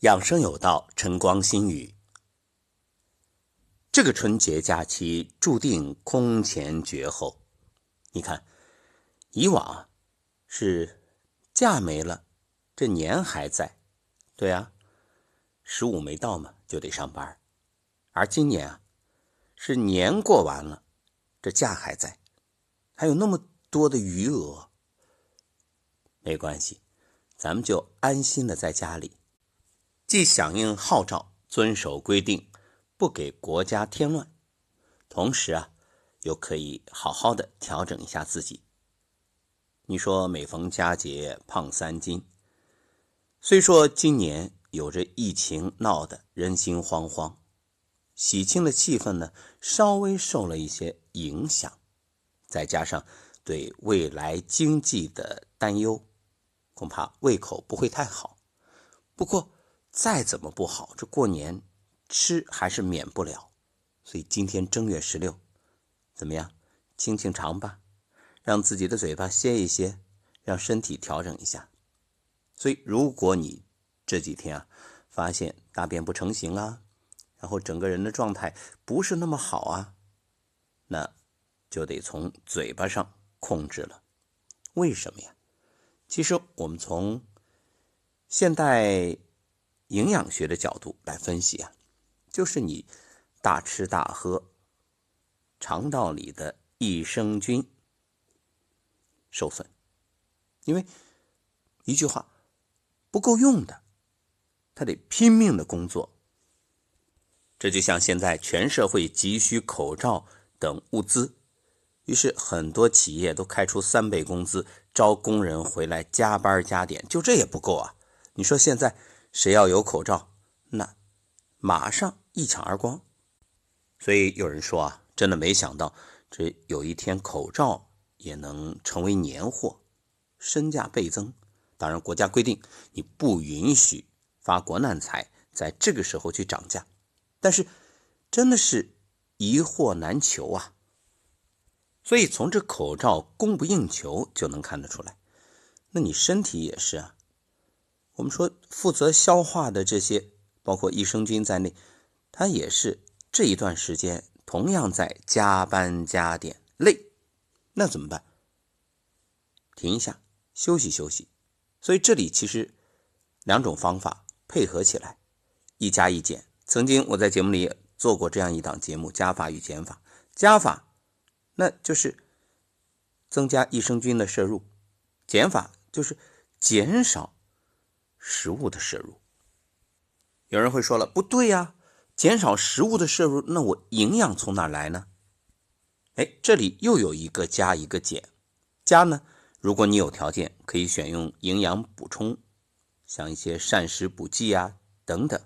养生有道，晨光心语。这个春节假期注定空前绝后。你看，以往是假没了，这年还在，对啊，十五没到嘛，就得上班。而今年啊，是年过完了，这假还在，还有那么多的余额。没关系，咱们就安心的在家里，既响应号召，遵守规定，不给国家添乱，同时啊，又可以好好的调整一下自己。你说每逢佳节胖三斤，虽说今年有着疫情闹得人心惶惶，喜庆的气氛呢稍微受了一些影响，再加上对未来经济的担忧。恐怕胃口不会太好，不过再怎么不好，这过年吃还是免不了。所以今天正月十六，怎么样？清清肠吧，让自己的嘴巴歇一歇，让身体调整一下。所以，如果你这几天啊发现大便不成形啊，然后整个人的状态不是那么好啊，那就得从嘴巴上控制了。为什么呀？其实，我们从现代营养学的角度来分析啊，就是你大吃大喝，肠道里的益生菌受损。因为一句话不够用的，他得拼命的工作。这就像现在全社会急需口罩等物资。于是很多企业都开出三倍工资，招工人回来加班加点，就这也不够啊！你说现在谁要有口罩，那马上一抢而光。所以有人说啊，真的没想到这有一天口罩也能成为年货，身价倍增。当然，国家规定你不允许发国难财，在这个时候去涨价，但是真的是一货难求啊！所以从这口罩供不应求就能看得出来，那你身体也是啊。我们说负责消化的这些，包括益生菌在内，它也是这一段时间同样在加班加点，累，那怎么办？停一下，休息休息。所以这里其实两种方法配合起来，一加一减。曾经我在节目里做过这样一档节目：加法与减法。加法。那就是增加益生菌的摄入，减法就是减少食物的摄入。有人会说了，不对呀，减少食物的摄入，那我营养从哪来呢？哎，这里又有一个加一个减。加呢，如果你有条件，可以选用营养补充，像一些膳食补剂啊等等。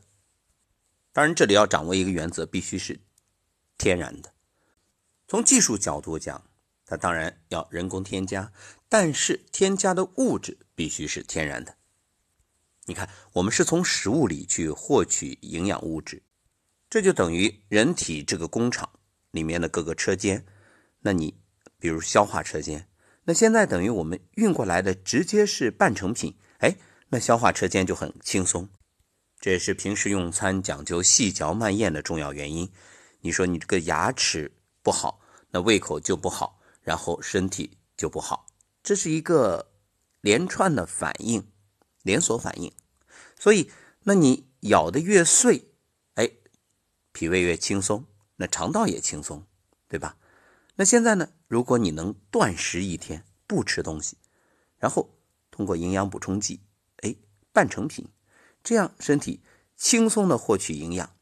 当然，这里要掌握一个原则，必须是天然的。从技术角度讲，它当然要人工添加，但是添加的物质必须是天然的。你看，我们是从食物里去获取营养物质，这就等于人体这个工厂里面的各个车间。那你比如消化车间，那现在等于我们运过来的直接是半成品，哎，那消化车间就很轻松。这也是平时用餐讲究细嚼慢咽的重要原因。你说你这个牙齿。不好，那胃口就不好，然后身体就不好，这是一个连串的反应，连锁反应。所以，那你咬的越碎，哎，脾胃越轻松，那肠道也轻松，对吧？那现在呢，如果你能断食一天，不吃东西，然后通过营养补充剂，哎，半成品，这样身体轻松的获取营养，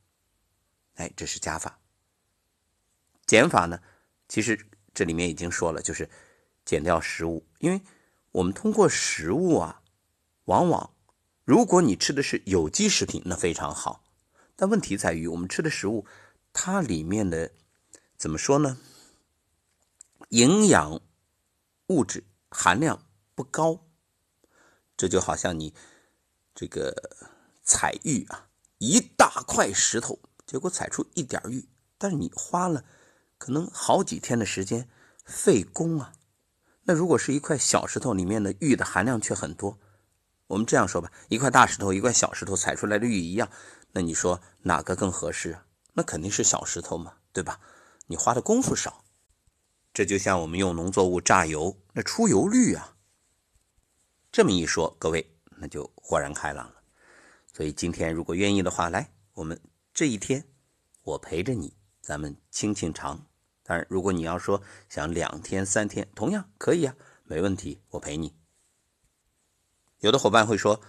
哎，这是加法。减法呢，其实这里面已经说了，就是减掉食物，因为我们通过食物啊，往往如果你吃的是有机食品，那非常好。但问题在于，我们吃的食物，它里面的怎么说呢？营养物质含量不高。这就好像你这个采玉啊，一大块石头，结果采出一点玉，但是你花了。可能好几天的时间费工啊，那如果是一块小石头里面的玉的含量却很多，我们这样说吧，一块大石头，一块小石头踩出来的玉一样，那你说哪个更合适啊？那肯定是小石头嘛，对吧？你花的功夫少。这就像我们用农作物榨油，那出油率啊。这么一说，各位那就豁然开朗了。所以今天如果愿意的话，来，我们这一天我陪着你，咱们清清肠。当然，如果你要说想两天三天，同样可以啊，没问题，我陪你。有的伙伴会说，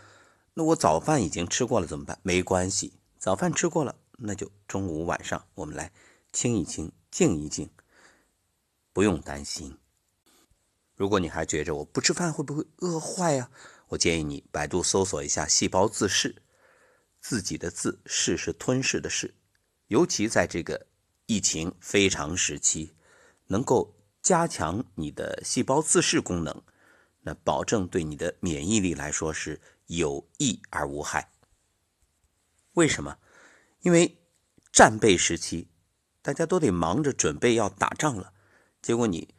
那我早饭已经吃过了怎么办？没关系，早饭吃过了，那就中午晚上我们来清一清，静一静，不用担心。如果你还觉着我不吃饭会不会饿坏呀？我建议你百度搜索一下“细胞自噬”。自己的自噬是吞噬的噬，尤其在这个疫情非常时期，能够加强你的细胞自噬功能，那保证对你的免疫力来说是有益而无害。为什么？因为战备时期，大家都得忙着准备要打仗了，结果你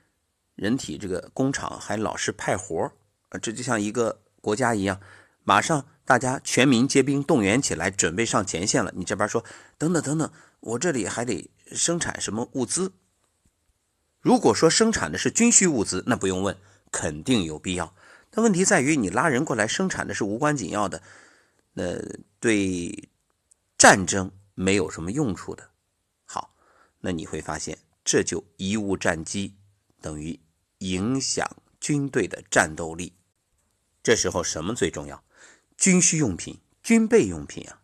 人体这个工厂还老是派活，这就像一个国家一样，马上。大家全民皆兵，动员起来，准备上前线了。你这边说，等等等等，我这里还得生产什么物资？如果说生产的是军需物资，那不用问，肯定有必要。但问题在于，你拉人过来生产的是无关紧要的，那对战争没有什么用处的。好，那你会发现，这就贻误战机，等于影响军队的战斗力。这时候什么最重要？军需用品、军备用品啊，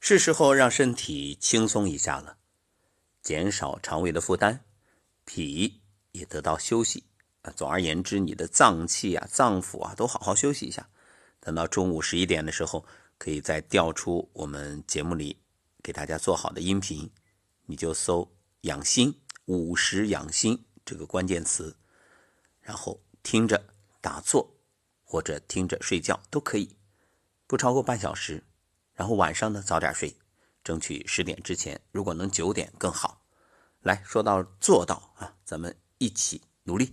是时候让身体轻松一下了，减少肠胃的负担，脾也得到休息。总而言之，你的脏器啊、脏腑啊都好好休息一下。等到中午十一点的时候，可以再调出我们节目里给大家做好的音频，你就搜“养心午时养心”这个关键词，然后听着打坐。或者听着睡觉都可以，不超过半小时。然后晚上呢早点睡，争取十点之前。如果能九点更好。来说到做到啊，咱们一起努力。